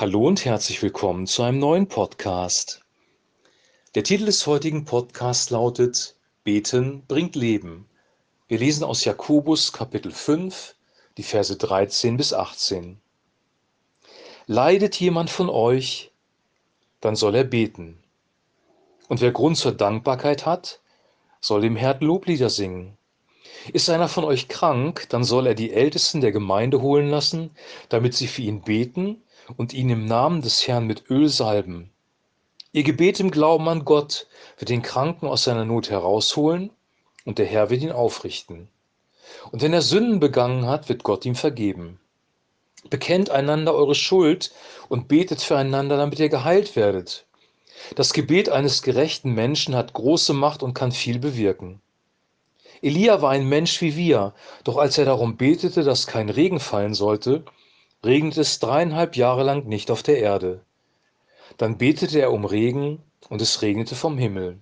Hallo und herzlich willkommen zu einem neuen Podcast. Der Titel des heutigen Podcasts lautet Beten bringt Leben. Wir lesen aus Jakobus Kapitel 5, die Verse 13 bis 18. Leidet jemand von euch, dann soll er beten. Und wer Grund zur Dankbarkeit hat, soll dem Herrn Loblieder singen. Ist einer von euch krank, dann soll er die Ältesten der Gemeinde holen lassen, damit sie für ihn beten und ihn im Namen des Herrn mit Öl salben. Ihr Gebet im Glauben an Gott wird den Kranken aus seiner Not herausholen und der Herr wird ihn aufrichten. Und wenn er Sünden begangen hat, wird Gott ihm vergeben. Bekennt einander eure Schuld und betet füreinander, damit ihr geheilt werdet. Das Gebet eines gerechten Menschen hat große Macht und kann viel bewirken. Elia war ein Mensch wie wir, doch als er darum betete, dass kein Regen fallen sollte, regnete es dreieinhalb Jahre lang nicht auf der Erde. Dann betete er um Regen, und es regnete vom Himmel.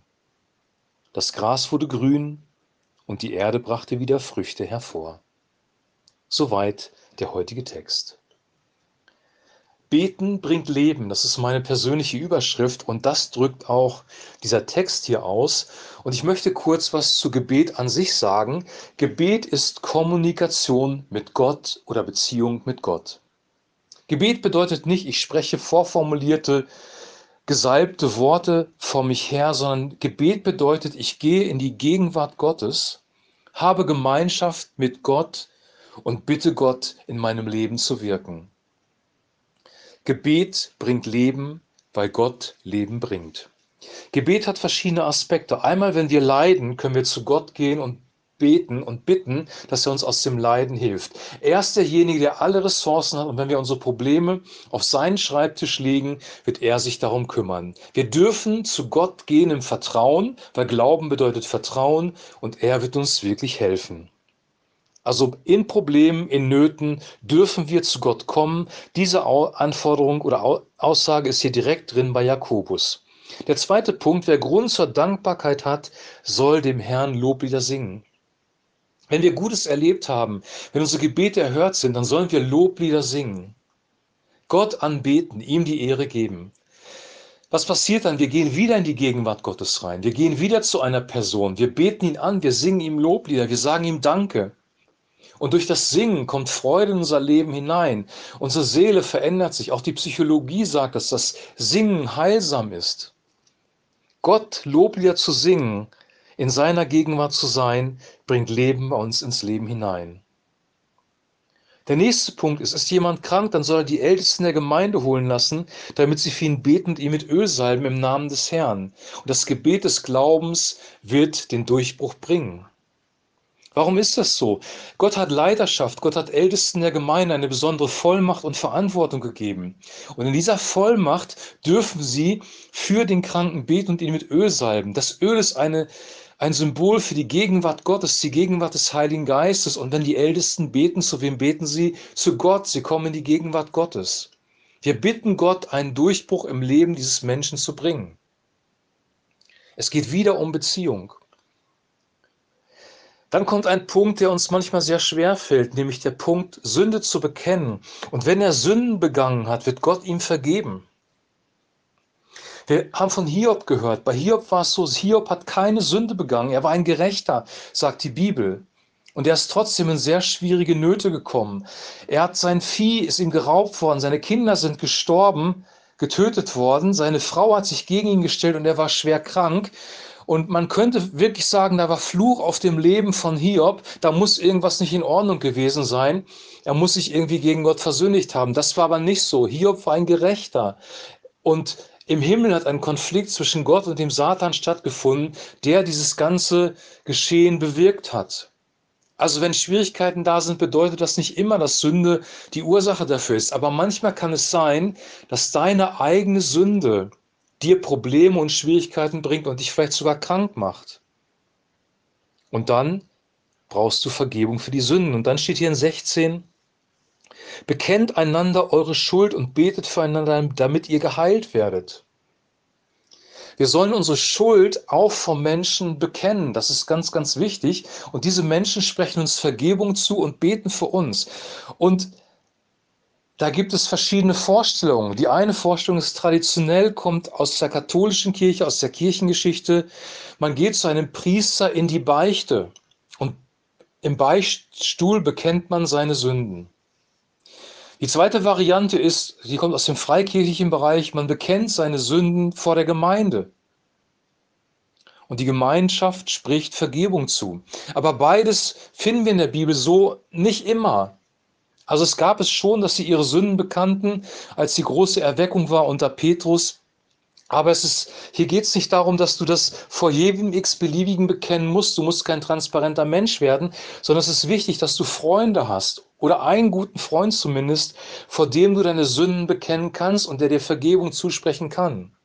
Das Gras wurde grün, und die Erde brachte wieder Früchte hervor. Soweit der heutige Text. Beten bringt Leben, das ist meine persönliche Überschrift und das drückt auch dieser Text hier aus. Und ich möchte kurz was zu Gebet an sich sagen. Gebet ist Kommunikation mit Gott oder Beziehung mit Gott. Gebet bedeutet nicht, ich spreche vorformulierte, gesalbte Worte vor mich her, sondern Gebet bedeutet, ich gehe in die Gegenwart Gottes, habe Gemeinschaft mit Gott und bitte Gott in meinem Leben zu wirken. Gebet bringt Leben, weil Gott Leben bringt. Gebet hat verschiedene Aspekte. Einmal, wenn wir leiden, können wir zu Gott gehen und beten und bitten, dass er uns aus dem Leiden hilft. Er ist derjenige, der alle Ressourcen hat und wenn wir unsere Probleme auf seinen Schreibtisch legen, wird er sich darum kümmern. Wir dürfen zu Gott gehen im Vertrauen, weil Glauben bedeutet Vertrauen und er wird uns wirklich helfen. Also in Problemen, in Nöten dürfen wir zu Gott kommen. Diese Anforderung oder Aussage ist hier direkt drin bei Jakobus. Der zweite Punkt, wer Grund zur Dankbarkeit hat, soll dem Herrn Loblieder singen. Wenn wir Gutes erlebt haben, wenn unsere Gebete erhört sind, dann sollen wir Loblieder singen. Gott anbeten, ihm die Ehre geben. Was passiert dann? Wir gehen wieder in die Gegenwart Gottes rein. Wir gehen wieder zu einer Person. Wir beten ihn an, wir singen ihm Loblieder, wir sagen ihm Danke. Und durch das Singen kommt Freude in unser Leben hinein. Unsere Seele verändert sich. Auch die Psychologie sagt, dass das Singen heilsam ist. Gott Loblieder zu singen, in seiner Gegenwart zu sein, bringt Leben bei uns ins Leben hinein. Der nächste Punkt ist, ist jemand krank, dann soll er die Ältesten der Gemeinde holen lassen, damit sie für ihn beten und ihn mit Öl salben im Namen des Herrn. Und das Gebet des Glaubens wird den Durchbruch bringen. Warum ist das so? Gott hat Leiterschaft, Gott hat Ältesten der Gemeinde eine besondere Vollmacht und Verantwortung gegeben. Und in dieser Vollmacht dürfen sie für den Kranken beten und ihn mit Öl salben. Das Öl ist eine, ein Symbol für die Gegenwart Gottes, die Gegenwart des Heiligen Geistes. Und wenn die Ältesten beten, zu wem beten sie? Zu Gott. Sie kommen in die Gegenwart Gottes. Wir bitten Gott, einen Durchbruch im Leben dieses Menschen zu bringen. Es geht wieder um Beziehung. Dann kommt ein Punkt, der uns manchmal sehr schwer fällt, nämlich der Punkt, Sünde zu bekennen. Und wenn er Sünden begangen hat, wird Gott ihm vergeben. Wir haben von Hiob gehört. Bei Hiob war es so, Hiob hat keine Sünde begangen. Er war ein Gerechter, sagt die Bibel. Und er ist trotzdem in sehr schwierige Nöte gekommen. Er hat sein Vieh, ist ihm geraubt worden, seine Kinder sind gestorben, getötet worden, seine Frau hat sich gegen ihn gestellt und er war schwer krank. Und man könnte wirklich sagen, da war Fluch auf dem Leben von Hiob. Da muss irgendwas nicht in Ordnung gewesen sein. Er muss sich irgendwie gegen Gott versündigt haben. Das war aber nicht so. Hiob war ein Gerechter. Und im Himmel hat ein Konflikt zwischen Gott und dem Satan stattgefunden, der dieses ganze Geschehen bewirkt hat. Also wenn Schwierigkeiten da sind, bedeutet das nicht immer, dass Sünde die Ursache dafür ist. Aber manchmal kann es sein, dass deine eigene Sünde dir Probleme und Schwierigkeiten bringt und dich vielleicht sogar krank macht. Und dann brauchst du Vergebung für die Sünden. Und dann steht hier in 16, bekennt einander eure Schuld und betet füreinander, damit ihr geheilt werdet. Wir sollen unsere Schuld auch vom Menschen bekennen. Das ist ganz, ganz wichtig. Und diese Menschen sprechen uns Vergebung zu und beten für uns. Und da gibt es verschiedene Vorstellungen. Die eine Vorstellung ist traditionell, kommt aus der katholischen Kirche, aus der Kirchengeschichte. Man geht zu einem Priester in die Beichte und im Beichtstuhl bekennt man seine Sünden. Die zweite Variante ist, die kommt aus dem freikirchlichen Bereich, man bekennt seine Sünden vor der Gemeinde. Und die Gemeinschaft spricht Vergebung zu. Aber beides finden wir in der Bibel so nicht immer. Also es gab es schon, dass sie ihre Sünden bekannten, als die große Erweckung war unter Petrus. Aber es ist, hier geht es nicht darum, dass du das vor jedem x-beliebigen bekennen musst. Du musst kein transparenter Mensch werden, sondern es ist wichtig, dass du Freunde hast oder einen guten Freund zumindest, vor dem du deine Sünden bekennen kannst und der dir Vergebung zusprechen kann.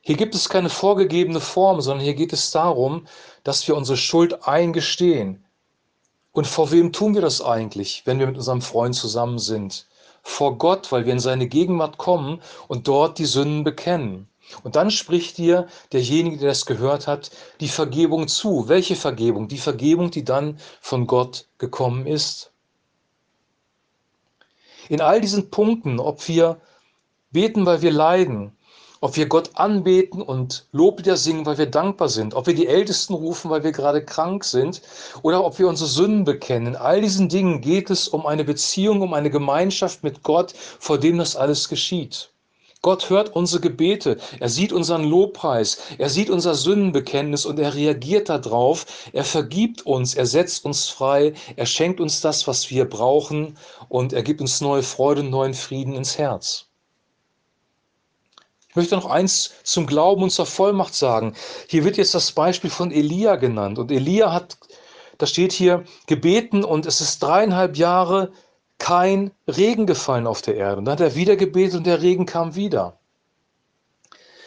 Hier gibt es keine vorgegebene Form, sondern hier geht es darum, dass wir unsere Schuld eingestehen. Und vor wem tun wir das eigentlich, wenn wir mit unserem Freund zusammen sind? Vor Gott, weil wir in seine Gegenwart kommen und dort die Sünden bekennen. Und dann spricht dir derjenige, der das gehört hat, die Vergebung zu. Welche Vergebung? Die Vergebung, die dann von Gott gekommen ist. In all diesen Punkten, ob wir beten, weil wir leiden, ob wir Gott anbeten und Loblieder singen, weil wir dankbar sind, ob wir die Ältesten rufen, weil wir gerade krank sind, oder ob wir unsere Sünden bekennen. In all diesen Dingen geht es um eine Beziehung, um eine Gemeinschaft mit Gott, vor dem das alles geschieht. Gott hört unsere Gebete, er sieht unseren Lobpreis, er sieht unser Sündenbekenntnis und er reagiert darauf, er vergibt uns, er setzt uns frei, er schenkt uns das, was wir brauchen und er gibt uns neue Freude und neuen Frieden ins Herz. Ich möchte noch eins zum Glauben und zur Vollmacht sagen. Hier wird jetzt das Beispiel von Elia genannt. Und Elia hat, da steht hier, gebeten und es ist dreieinhalb Jahre kein Regen gefallen auf der Erde. Und dann hat er wieder gebetet und der Regen kam wieder.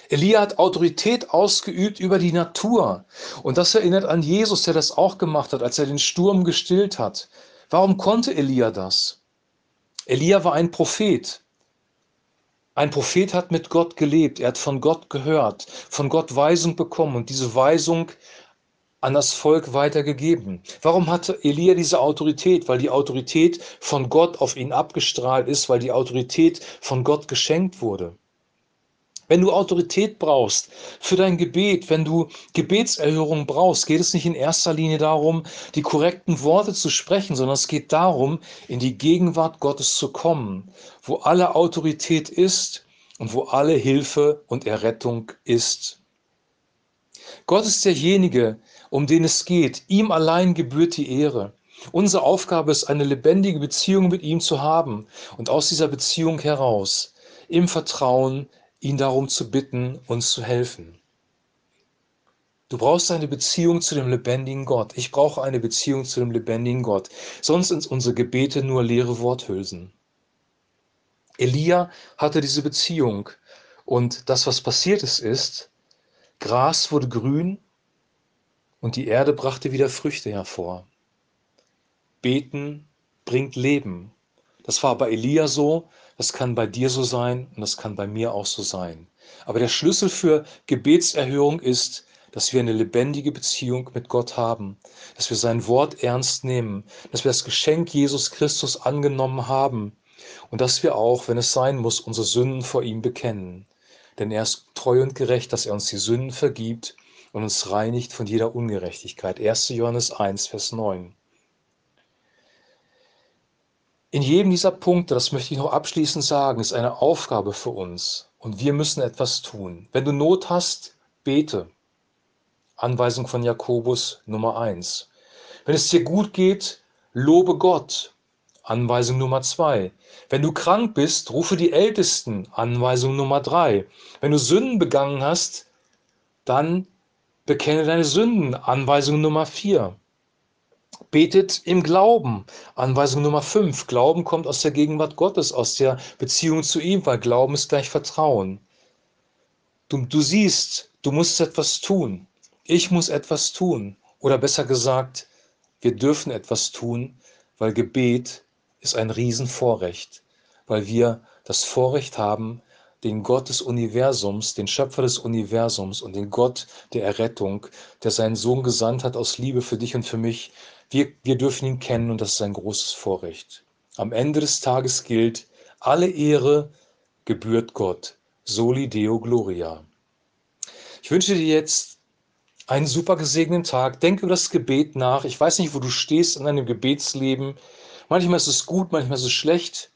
Elia hat Autorität ausgeübt über die Natur. Und das erinnert an Jesus, der das auch gemacht hat, als er den Sturm gestillt hat. Warum konnte Elia das? Elia war ein Prophet. Ein Prophet hat mit Gott gelebt, er hat von Gott gehört, von Gott Weisung bekommen und diese Weisung an das Volk weitergegeben. Warum hatte Elia diese Autorität? Weil die Autorität von Gott auf ihn abgestrahlt ist, weil die Autorität von Gott geschenkt wurde. Wenn du Autorität brauchst für dein Gebet, wenn du Gebetserhörung brauchst, geht es nicht in erster Linie darum, die korrekten Worte zu sprechen, sondern es geht darum, in die Gegenwart Gottes zu kommen, wo alle Autorität ist und wo alle Hilfe und Errettung ist. Gott ist derjenige, um den es geht. Ihm allein gebührt die Ehre. Unsere Aufgabe ist, eine lebendige Beziehung mit ihm zu haben und aus dieser Beziehung heraus im Vertrauen ihn darum zu bitten, uns zu helfen. Du brauchst eine Beziehung zu dem lebendigen Gott. Ich brauche eine Beziehung zu dem lebendigen Gott. Sonst sind unsere Gebete nur leere Worthülsen. Elia hatte diese Beziehung. Und das, was passiert ist, ist, Gras wurde grün und die Erde brachte wieder Früchte hervor. Beten bringt Leben. Das war bei Elia so, das kann bei dir so sein und das kann bei mir auch so sein. Aber der Schlüssel für Gebetserhörung ist, dass wir eine lebendige Beziehung mit Gott haben, dass wir sein Wort ernst nehmen, dass wir das Geschenk Jesus Christus angenommen haben und dass wir auch, wenn es sein muss, unsere Sünden vor ihm bekennen. Denn er ist treu und gerecht, dass er uns die Sünden vergibt und uns reinigt von jeder Ungerechtigkeit. 1. Johannes 1, Vers 9. In jedem dieser Punkte, das möchte ich noch abschließend sagen, ist eine Aufgabe für uns und wir müssen etwas tun. Wenn du Not hast, bete. Anweisung von Jakobus Nummer 1. Wenn es dir gut geht, lobe Gott. Anweisung Nummer 2. Wenn du krank bist, rufe die Ältesten. Anweisung Nummer 3. Wenn du Sünden begangen hast, dann bekenne deine Sünden. Anweisung Nummer 4. Betet im Glauben. Anweisung Nummer 5. Glauben kommt aus der Gegenwart Gottes, aus der Beziehung zu ihm, weil Glauben ist gleich Vertrauen. Du, du siehst, du musst etwas tun. Ich muss etwas tun. Oder besser gesagt, wir dürfen etwas tun, weil Gebet ist ein Riesenvorrecht, weil wir das Vorrecht haben, den Gott des Universums, den Schöpfer des Universums und den Gott der Errettung, der seinen Sohn gesandt hat aus Liebe für dich und für mich, wir, wir dürfen ihn kennen und das ist ein großes Vorrecht. Am Ende des Tages gilt, alle Ehre gebührt Gott. Soli Deo Gloria. Ich wünsche dir jetzt einen super gesegneten Tag. Denk über das Gebet nach. Ich weiß nicht, wo du stehst in deinem Gebetsleben. Manchmal ist es gut, manchmal ist es schlecht.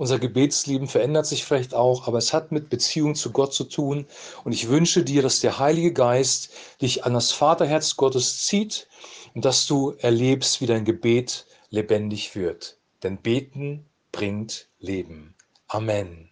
Unser Gebetsleben verändert sich vielleicht auch, aber es hat mit Beziehung zu Gott zu tun. Und ich wünsche dir, dass der Heilige Geist dich an das Vaterherz Gottes zieht und dass du erlebst, wie dein Gebet lebendig wird. Denn Beten bringt Leben. Amen.